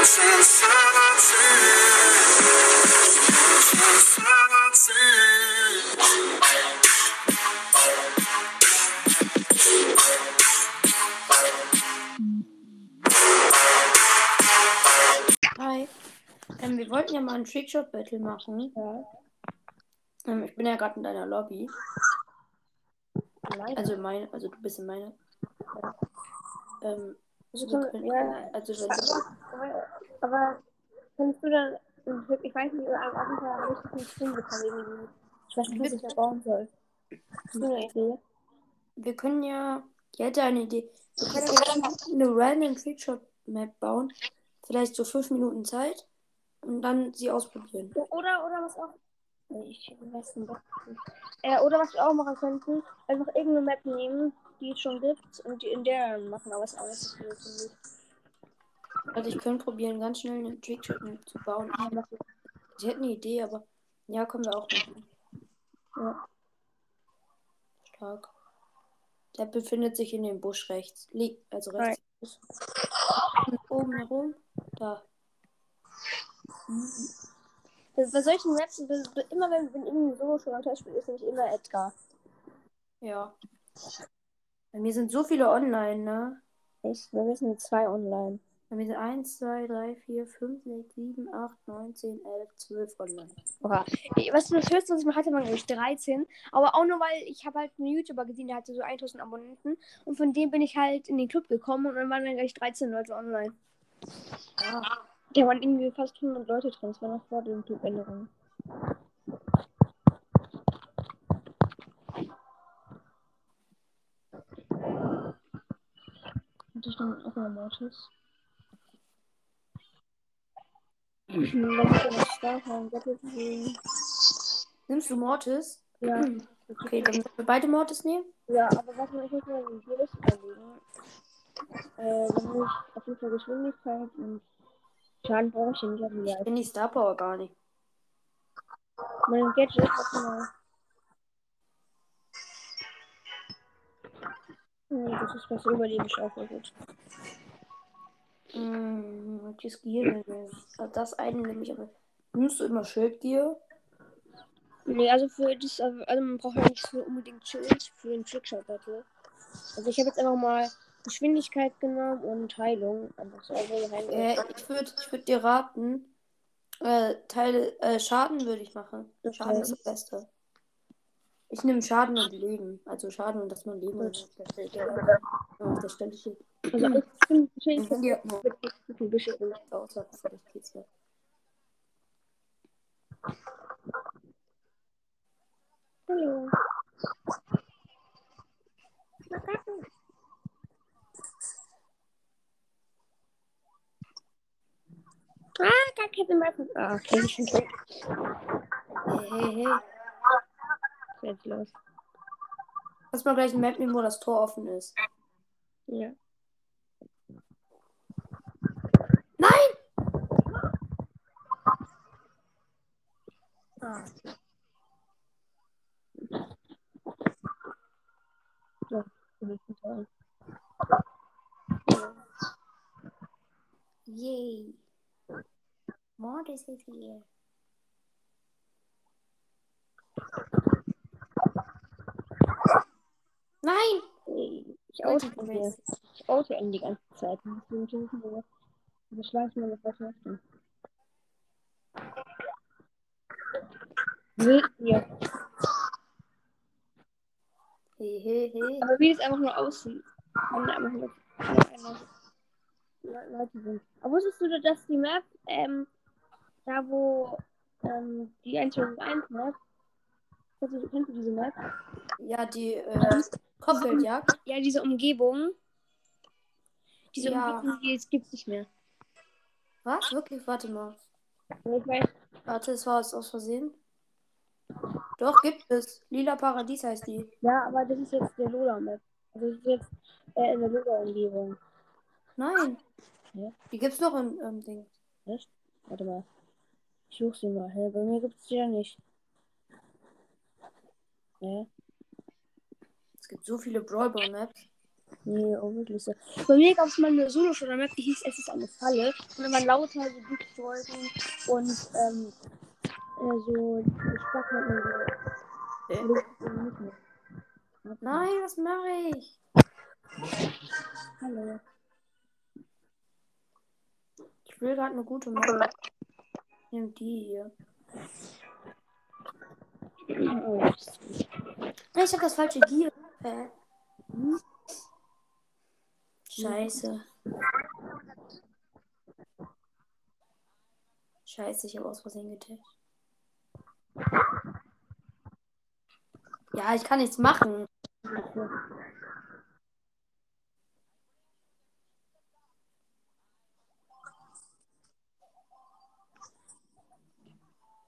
Hi. Ähm, wir wollten ja mal ein Trickshot Battle machen. Ja. Ähm, ich bin ja gerade in deiner Lobby. Nein. Also meine, also du bist in meiner. Ähm, Also, können, ja, also wenn aber, aber kannst du dann, ich weiß nicht, jeden Fall habe ich nicht hinbekommen irgendwie. Ich weiß nicht, was ich da bauen soll. Hast du eine Idee? wir können ja, ich hätte eine Idee. Wir können ja eine random Trickshot Map bauen. Vielleicht so fünf Minuten Zeit. Und dann sie ausprobieren. Oder, oder was auch. Ich weiß nicht. Äh, oder was wir auch machen könnten, einfach irgendeine Map nehmen, die es schon gibt und die in der machen, aber es auch nicht. Also ich könnte probieren, ganz schnell eine Trickshot Map zu bauen. Sie hätten eine Idee, aber ja, können wir auch machen. Ja. Stark. Der befindet sich in dem Busch rechts. Liegt, also rechts. Oben herum. Da. Bei solchen Maps, immer wenn, wenn irgendwie so schon am Test spielt, ist nämlich immer Edgar. Ja. Bei mir sind so viele online, ne? Echt? Wir müssen zwei online. Bei mir sind 1, 2, 3, 4, 5, 6, 7, 8, 9, 10, 11, 12 online. Oha. Ich- Was das höchste, was ich mal hatte, waren ich 13. Aber auch nur, weil ich habe halt einen YouTuber gesehen, der hatte so 1000 Abonnenten. Und von dem bin ich halt in den Club gekommen und dann waren dann gleich 13 Leute online. Ah, Da waren irgendwie fast 100 Leute drin. Das war noch vor den Club-Änderungen. Und da stand auch noch Mortis. Wenn ich dann noch Star haben, nimmst du Mortis? Ja. Okay, dann müssen wir beide Mortis nehmen. Ja, aber was man, ich muss mir die Liste überlegen. Äh, wenn ich auf jeden Fall Geschwindigkeit und Schaden brauche ich ja nicht auf die Ich bin die Star Power gar nicht. Mein Gadget, was mal. Nee, das ist was Überleben Schaufel gut. Hm, welches nehme ich? Also Das eine nehme ich aber. Nimmst du immer Schildgear? Nee, also für das, also man braucht ja nicht so unbedingt Schild für den Trickshot Battle. Also ich habe jetzt einfach mal Geschwindigkeit genommen und Heilung. Einfach so, also Heilung. Äh, ich würde ich würd dir raten, äh, Teile, äh, Schaden würde ich machen. Okay. Schaden ist das Beste. Ich nehme Schaden und Leben. Also Schaden und dass man Leben auf der Stelle, auf der Stelle steht. Also ich nur mit mit dem Geschwindigkeit. außer vielleicht geht's ja. Hallo. Ah, gar keine Mappen. Ah, okay, ich bin tot. Hey, hey, hey. Jetzt los? Lass mal gleich eine Map nehmen, wo das Tor offen ist. Ja. Nein! Ah. Ja. Yay. Mortis is here. Nein! Ich gewesen. Ich auto ihn die ganze Zeit. Deswegen schießen wir. Wir schleichen wir was möchten. Seht ihr? Hey, hey, hey. Aber wie es einfach nur aussieht. Wenn da einfach nur Leute sind. Aber wusstest du, dass die Map, ähm, da wo ähm, die 1.1 Map, kennst du, kennst du diese Map? Ja, die äh, Kopfgeldjagd. Ja, diese Umgebung. Diese Ja. Umgebung, die jetzt gibt's nicht mehr. Was? Wirklich? Warte mal. Weiß, Warte, es war es aus Versehen. Doch, gibt es. Lila Paradies heißt die. ja, aber das ist jetzt der Lola-Map. Also das ist jetzt äh, in der Lola-Umgebung. Nein. Ja. Die gibt's noch im, im Ding. Echt? Warte mal. Ich suche sie mal. Bei mir gibt's die ja nicht. Hä? Es gibt so viele Brawl Ball Maps. Nee, auch wirklich so. Bei mir gab es mal eine solo schon, dann die hieß, es ist eine Falle. Und dann waren lauter so Giftwolken und ähm, äh, so Spacken und so. Nein, was mache ich? Hallo. Ich will gerade eine gute Map. Nimm die hier. Oh, ich habe das falsche Gear. Äh. Scheiße. Scheiße, ich habe aus Versehen getippt. Ja, ich kann nichts machen.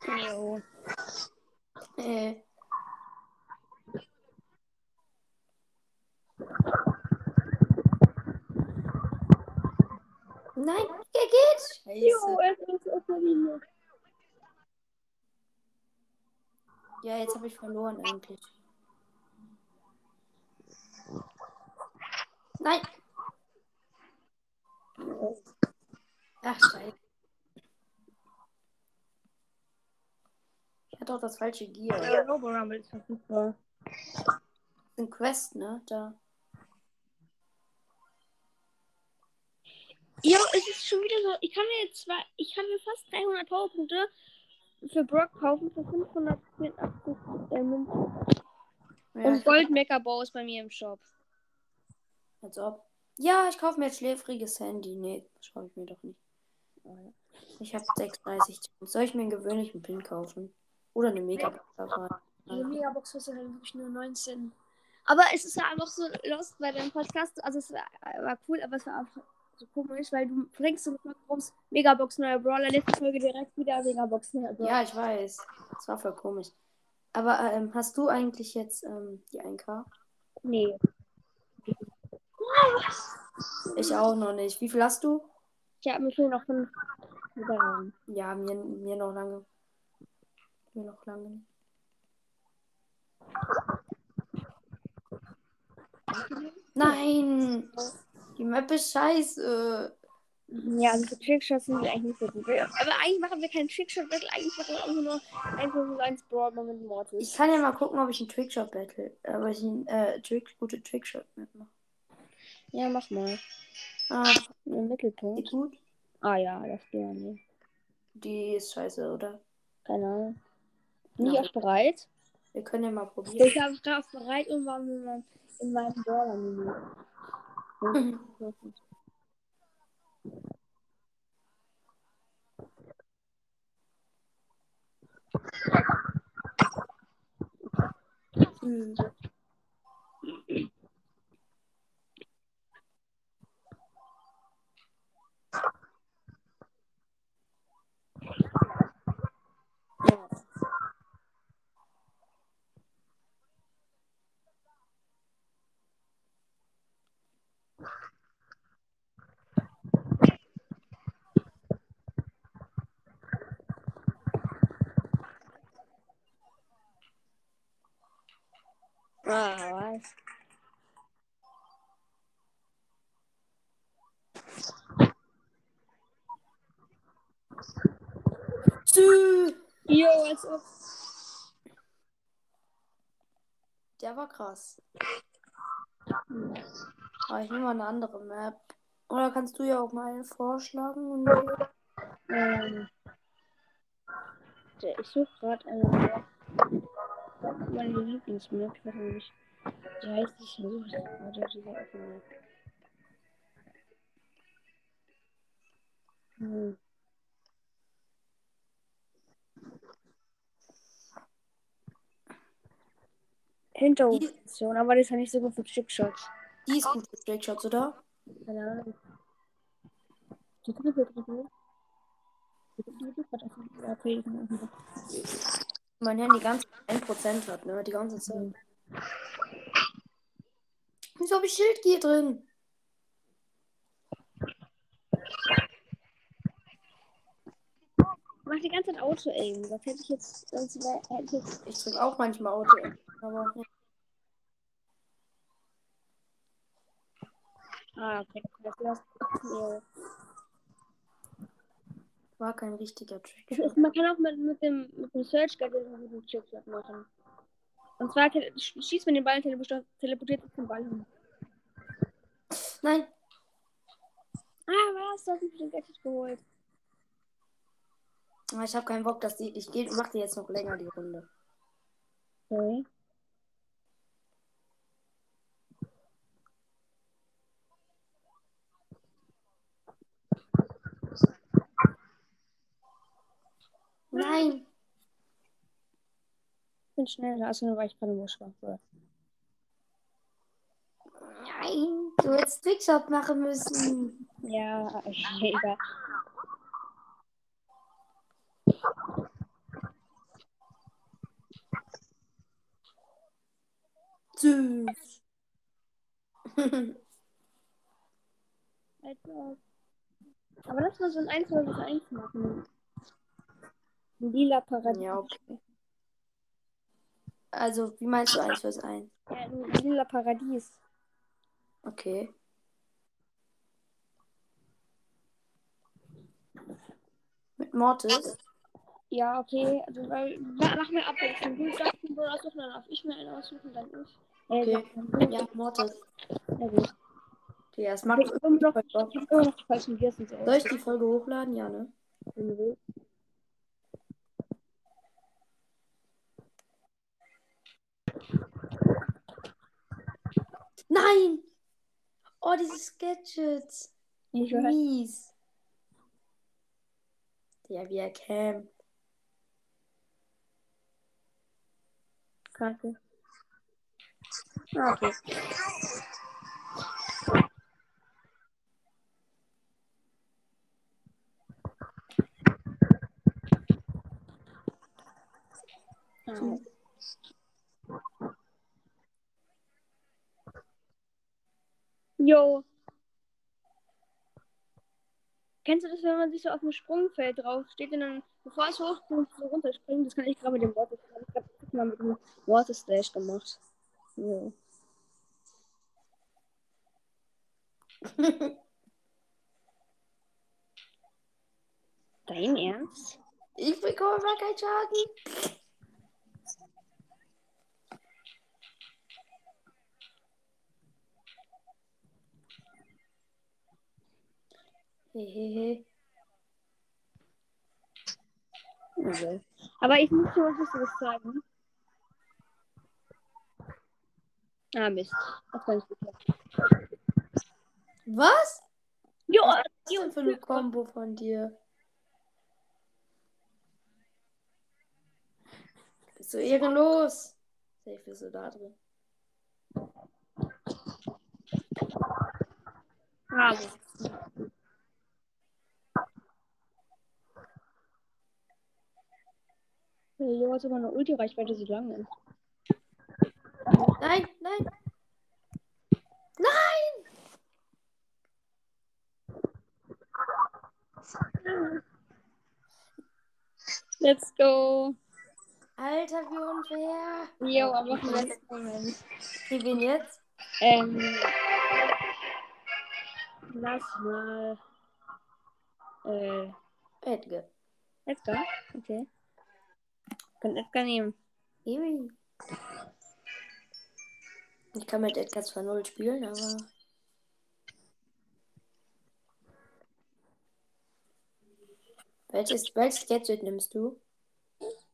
Jo. Äh. Nein, er geht. Jo, Scheiße. es ist auf der Linie. Ja, jetzt habe ich verloren eigentlich. Nein. Ach, scheiße. Auch das falsche Gear. Das Ja, Robo Rumble ist verfügbar. ein Quest, ne? Da. Ja, es ist schon wieder so. Ich kann mir jetzt zwei, ich kann mir fast 300 Powerpunkte für Brock kaufen für 584 äh, Münzen. Ja, Und Gold Mecha Bow ist bei mir im Shop. als ob. Ja, ich kaufe mir jetzt schläfriges Handy. Nee, das schaue ich mir doch nicht. Ich habe 36. Soll ich mir einen gewöhnlichen Pin kaufen? Oder eine Megabox davon? Die Megabox kostet halt wirklich nur 19. Aber es ist ja einfach so lost bei deinem Podcast. Also es war, war cool, aber es war einfach so komisch, weil du bringst so raus Megabox neuer Brawler, letzte Folge direkt wieder Megabox neuer Brawler. Ja, ich weiß. Das war voll komisch. Aber ähm, hast du eigentlich jetzt ähm, die 1K? Nee. Ich auch noch nicht. Wie viel hast du? Ich habe mir fehlen noch fünf. Ja, mir, mir noch lange. Mir noch lange. nicht. Nein! Die Map ist scheiße. Ja, also Trickshots sind eigentlich nicht so gut. Aber eigentlich machen wir keinen Trickshot-Battle, eigentlich machen wir einfach nur 1 vs 1 Brawl mit Ich Mortis. kann ja mal gucken, ob ich einen Trickshot battle. Aber ich einen äh, Trick, gute Trickshot mitmache. Ja, mach mal. Ah, Im geht Mittelpunkt. gut. Ah ja, das geht ja nicht. Die ist scheiße, oder? Keine Ahnung. Nicht auf bereit? Wir können ja mal probieren. Ich habe drauf bereit und war in meinem, in meinem Brawler-Menü. Hm. Ah, was? Tschü. Jo, als ob. Der war krass. Aber ich nehme mal eine andere Map. Oder kannst du ja auch mal eine vorschlagen? Ähm, der- ich suche gerade eine. Meine Lieblingsmap. Ich weiß nicht. Wie heißt die? Ich gerade. Diese offene. Hm. Hinterhofstation, aber das ist ja nicht so gut für Trickshots. die ist gut für Trickshots, oder? Keine Ahnung. Die dritte, dritte. Ich Mein Handy ganz 1% hat, ne? Die ganze Zeit. nicht. Wieso habe ich Schildgier drin? Mach die ganze Zeit Auto-Aim. Das hätte ich jetzt. Sonst hätte ich jetzt. Ich drücke auch manchmal Auto. Aber ja. Ja, okay, du hast 18 Euro. War kein richtiger Das Trick. man kann auch mit, mit dem, mit dem Search Guide einen guten Trickshot machen. Und zwar schießt man den Ball, teleportiert teleportiert sich den Ball hin. Nein, Ah, was? Du hast mich den Gadget geholt. aber ich habe keinen Bock, dass die. Ich geh, mach dir jetzt noch länger die Runde. Okay. Nein! Ich bin schneller, also nur weil ich gerade schwach war. Nein! Du hättest Trickshot machen müssen. Ja, egal. Tschüss. Also. Aber lass mal so ein 1 vs 1 machen. Lila Paradies. ja, okay. Also, wie meinst du 1 fürs 1? Ja, ein lila Paradies. Okay. Mit Mortis? Ja, okay. Also, weil, ma- mach mir abwechselnd. Du darfst einen Brawler aussuchen, dann darf ich mir einen aussuchen, dann ich. Äh, Okay. Ja, Mortis. Ja, gut. Okay, das macht. Soll ich die Folge hochladen? Ja, ne? Wenn du willst. Nein! Oh, diese Sketches. Ich weiß. Mies. Ja, wie er campt. Kacke. Ah, okay. Jo. Kennst du das, wenn man sich so auf dem Sprungfeld drauf steht und dann, bevor es hochkommt, so runterspringt? Das kann ich gerade mit dem Water Slash. Ich habe das mal mit dem Water Slash gemacht. Jo. Dein Ernst? ich bekomme mal keinen Schaden. Hehehe. Okay. Aber ich muss dir was Wichtiges sagen. Ah, Mist. Das ich nicht. Was? Jo, Was ist das denn für eine Combo von dir? Bist du ehrenlos? Safe bist du da drin. ah, Jo, hat sogar eine Ulti-Reichweite so lang ist. Nein, nein. Nein! Let's go. Alter, wie unfair. Jo, aber auf den letzten Moment. Okay, wen jetzt? Ähm. Lass mal. Äh. Edgar. Edgar? Okay. Kann Edgar nehmen. Ewi. Ich kann mit Edgar zwar null spielen, aber. Welches, welches Gadget nimmst du?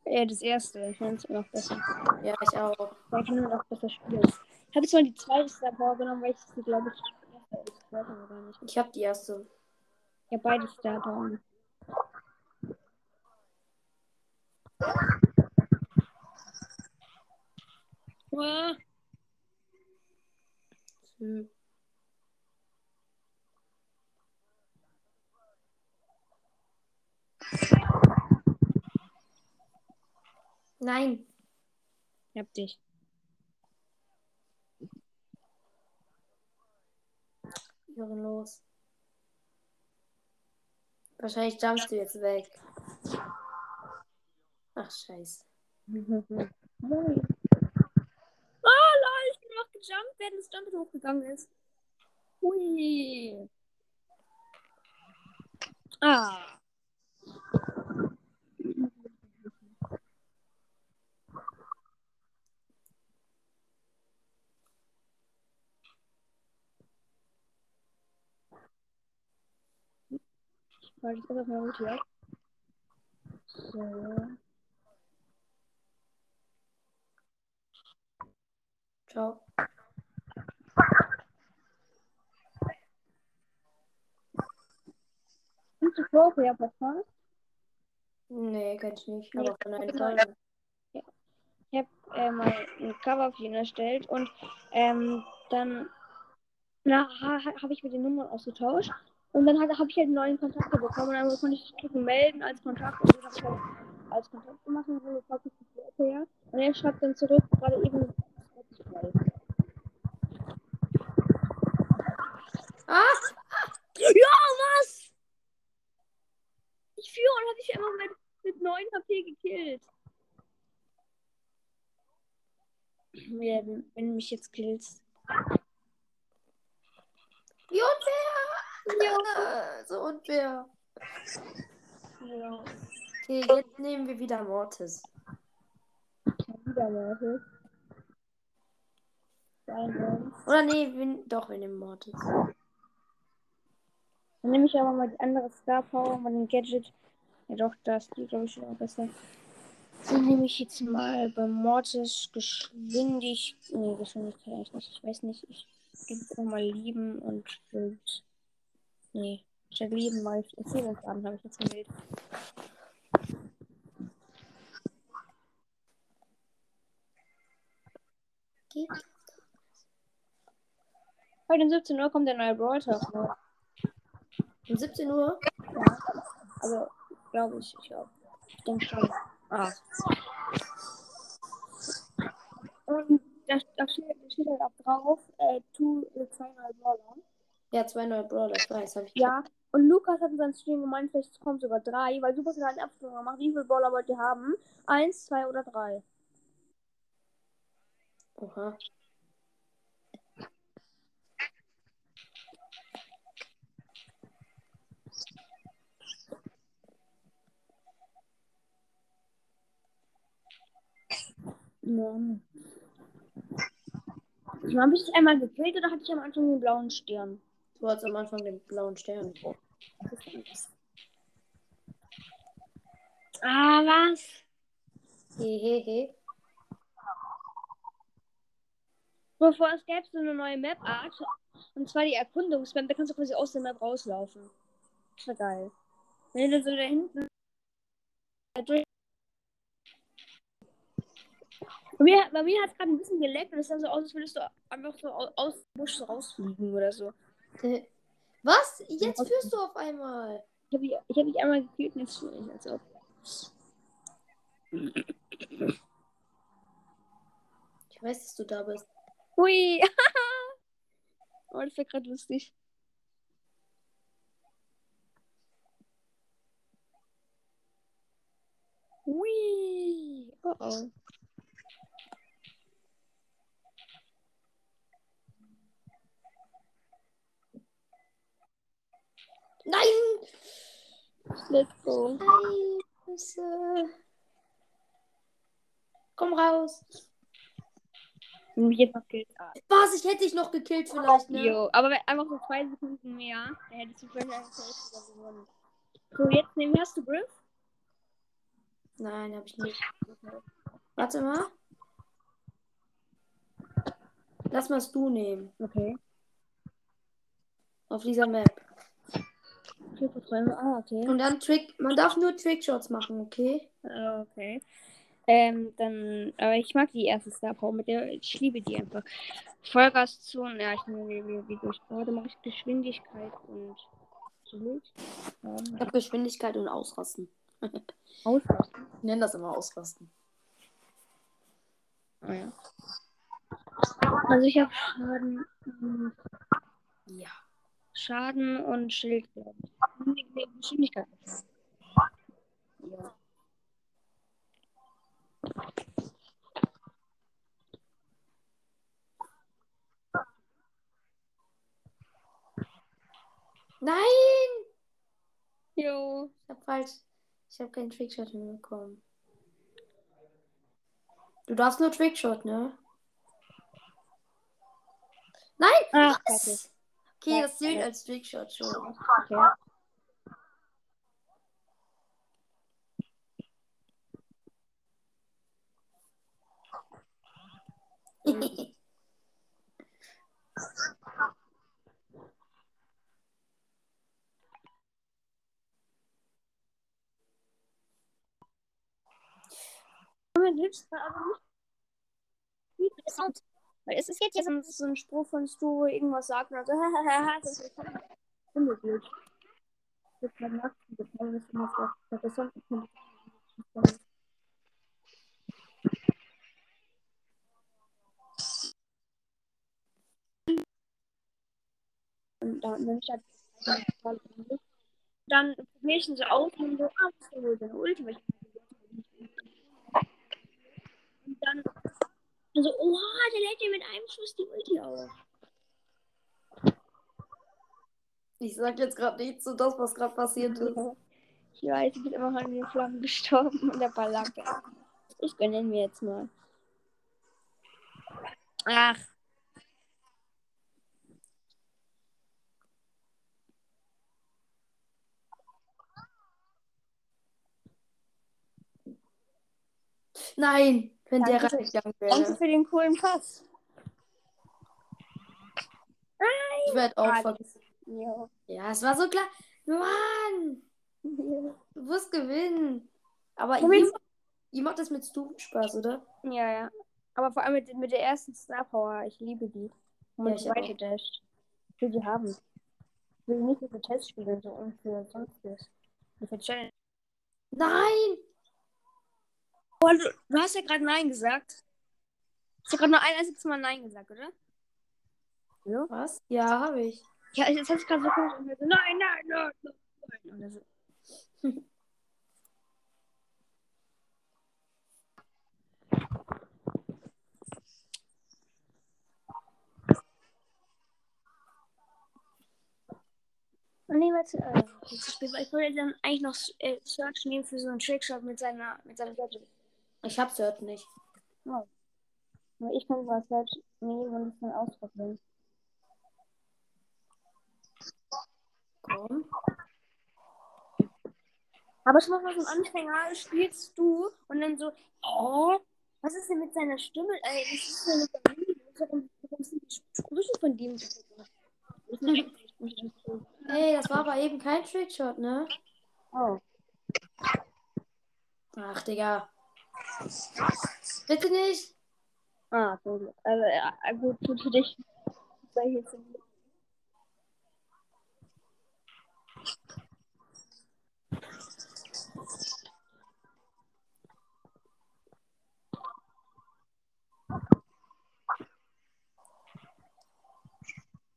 Ja, das erste. Ich finde es immer noch besser. Ja, ich auch. Weil ich nur noch besser spielen. Ich habe jetzt mal die zweite Star genommen, weil ich sie, glaube ich. Ich. Ich habe die erste. Habe beide Star Power. Hm. Nein. ich hab dich. Ehrenlos. Wahrscheinlich jumpst du jetzt weg. Ach, scheiße. Moin. Ah, lol, ich bin noch gejumpt, während das Jump hochgegangen ist. Hui. Ah. Warte, ich erst mal gut hier. So. Ciao. Findest du Florian Podcast? Nee, kann ich nicht. Aber von ich einem Fall. Ich habe äh, mal ein Cover für ihn erstellt und ähm, dann ha, habe ich mit den Nummern ausgetauscht. Und dann habe ich halt neuen Kontakte bekommen und dann konnte ich drücken melden als Kontakt und so habe ich halt als Kontakt gemacht und so fragt ich die Leute her. Und er schreibt dann zurück, gerade eben Ah! Ja, was? Ich führe und habe ich einfach mit, mit 9 HP gekillt. Ja, wenn, du mich jetzt killst. Wie unfair! Ja. So unfair. Ja. Okay, jetzt nehmen wir wieder Mortis. Wieder Leute. Oder nee, wir, doch, wir nehmen Mortis. Dann nehme ich aber mal die andere Star Power, mal den Gadget. Ja doch, das geht glaube ich schon besser. Dann nehme ich jetzt mal bei Mortis Geschwindigkeit. Nee, Geschwindigkeit eigentlich nicht. Ich weiß nicht. Ich gebe jetzt nochmal Lieben und Schild. Nee, statt Lieben mache ich Erzählungsabend, habe ich jetzt gewählt. Heute um 17 Uhr kommt der neue Brawl Talk. Um 17 Uhr? Ja. Also, glaube ich. Ich glaube. Ich denke schon. Ah. Und da, da, steht, da steht halt auch drauf, äh, äh, zwei neue Brawler. Ja, zwei neue Brawler, ich weiß, habe ich Ja, und Lukas hat in seinem Stream gemeint, vielleicht kommen sogar drei, weil Supercell hat eine Abstimmung gemacht. Wie viele Brawler wollt ihr haben? Eins, zwei oder drei? Oha. Ja. Habe ich einmal gekillt oder hatte ich am Anfang den blauen Stern? Du hattest am Anfang den blauen Stern. Ah, was? Hehehe. Bevor es gäbe so eine neue Map-Art. Und zwar die Erkundungsmap. Da kannst du quasi aus der Map rauslaufen. Das wäre geil. Wenn du so da hinten. durch- Bei mir, bei mir hat es gerade ein bisschen geleckt und es sah so aus, als würdest du einfach so au- aus dem Busch rausfliegen oder so. Was? Jetzt führst du auf einmal. Ich habe ich hab dich einmal gekillt und jetzt fühle ich als ob. Ich weiß, dass du da bist. Hui! oh, das wäre gerade lustig. Hui! Oh oh. Nein! Let's go. Scheiße. Komm raus. Mich jetzt noch killt. Ah. Was? Ich hätte dich noch gekillt vielleicht, ne? Jo, aber einfach so zwei Sekunden mehr, dann hättest du vielleicht einfach sogar gewonnen. So, jetzt nehmen hast du Griff? Nein, hab ich nicht. Warte mal. Lass mal du nehmen. Okay. Auf dieser Map. Ah, okay. Und dann Trick. Man darf nur Trickshots machen, okay? Ah, Okay. Ähm, dann, aber ich mag die erste Star Power mit der, ich liebe die einfach. Vollgas zu, ja, ich nehme wie, durch. Heute mache ich Geschwindigkeit und. Ich Ähm, hab Geschwindigkeit und Ausrasten. Ausrasten. Ich nenne das immer Ausrasten. Ah, ja. Also ich habe Schaden, hm, Ja. Schaden und Schild, glaube ich. Nee, Geschwindigkeit. Ja. Nein! Jo. Ich hab falsch. Ich hab keinen Trickshot hinbekommen. Du darfst nur Trickshot, ne? Nein! Ach, was? Okay, das zählt als Trickshot schon. Okay. Mein aber nicht. Weil es ist jetzt hier so ein, so ein Spruch von Stu, wo irgendwas sagt und dann so, hahaha, das ist unmöglich. Ich hab gerade nachgedacht, aber das ist immer so. Ich hab das sonst nicht. Und dann, dann dann probiere ich ihn so aus und so, ah, was ist wohl deine Ulti? Weil ich und so, oha, der lädt dir mit einem Schuss die Ulti auf. Ich sag jetzt gerade nicht so das, was gerade passiert ist. Ich weiß, ich bin immer an den Flammen gestorben und der Ball lag. Ich gönne ihn mir jetzt mal. Ach. Nein, wenn der Danke. reingegangen Danke wäre. für den coolen Pass. Ich werde auch Ah, vergessen. Ja. Ja, es war so klar. Mann, du wirst gewinnen. Aber ihm, jetzt. ihm macht das mit Stu Spaß, oder? Ja, ja. Aber vor allem mit, mit der ersten Star Power. Ich liebe die. Und Ja, ich weiter Dash. Ich will die haben. Ich will nicht für Testspiele so und für sonstiges. Für Challenge. Nein! Oh, du, du hast ja gerade Nein gesagt. Ich habe gerade nur ein einziges Mal Nein gesagt, oder? Hallo? Was? Ja, habe ich. Ja, jetzt hat es gerade so komisch und so, nein, nein, nein, nein. Oder so. Oh, nee, warte, äh, zu spät, weil ich wollte dann eigentlich noch äh, Search nehmen für so einen Trickshot mit seiner, mit seiner Seite. Ich hab's hört nicht. Aber ich kann mal Search nehmen und es dann ausprobieren. Komm. Aber schon mal so ein Anfänger spielst du und dann so, hä? Was ist denn mit seiner Stimme? Ey, was ist denn mit seiner Stimme? Warum, sind die Sprüche von dem. Ey, das war aber eben kein Trickshot, ne? Oh. Ach, Digga. Bitte nicht. Ah, gut. Also, ja, gut, gut für dich. Glück.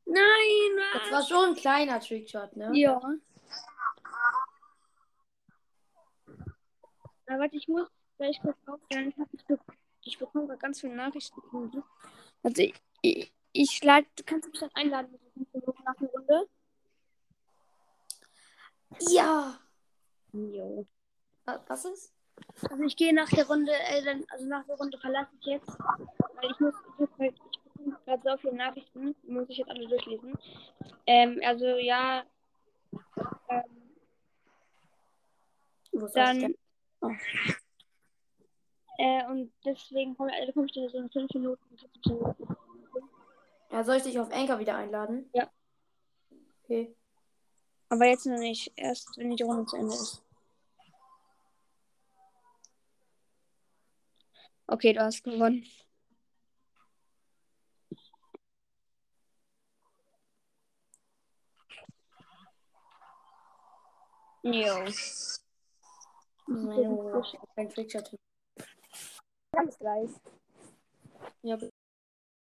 Nein, Das war schon ein kleiner Trickshot, ne? Ja. Na, warte, ich muss aufhören. Ich, hab, ich, be ich bekomme gerade ganz viele Nachrichten. Also, ich, ich, ich lade, du kannst mich dann einladen nach der Runde. Ja. Jo. Wa- Was ist? Also, ich gehe nach der Runde, äh, dann, also nach der Runde verlasse ich jetzt. Weil ich muss, ich hab halt, ich bekomme gerade so viele Nachrichten. Die muss ich jetzt alle durchlesen. Ähm, also, ja. Ähm, ich dann. Äh, und deswegen komme also komm ich dann so in 5 Minuten. 15 Minuten. Ja, soll ich dich auf Anchor wieder einladen? Ja. Okay. Aber jetzt noch nicht. Erst wenn die Runde zu Ende ist. Okay, du hast gewonnen. Jo. Nein, kein Trickshot. Ganz gleich. Ja,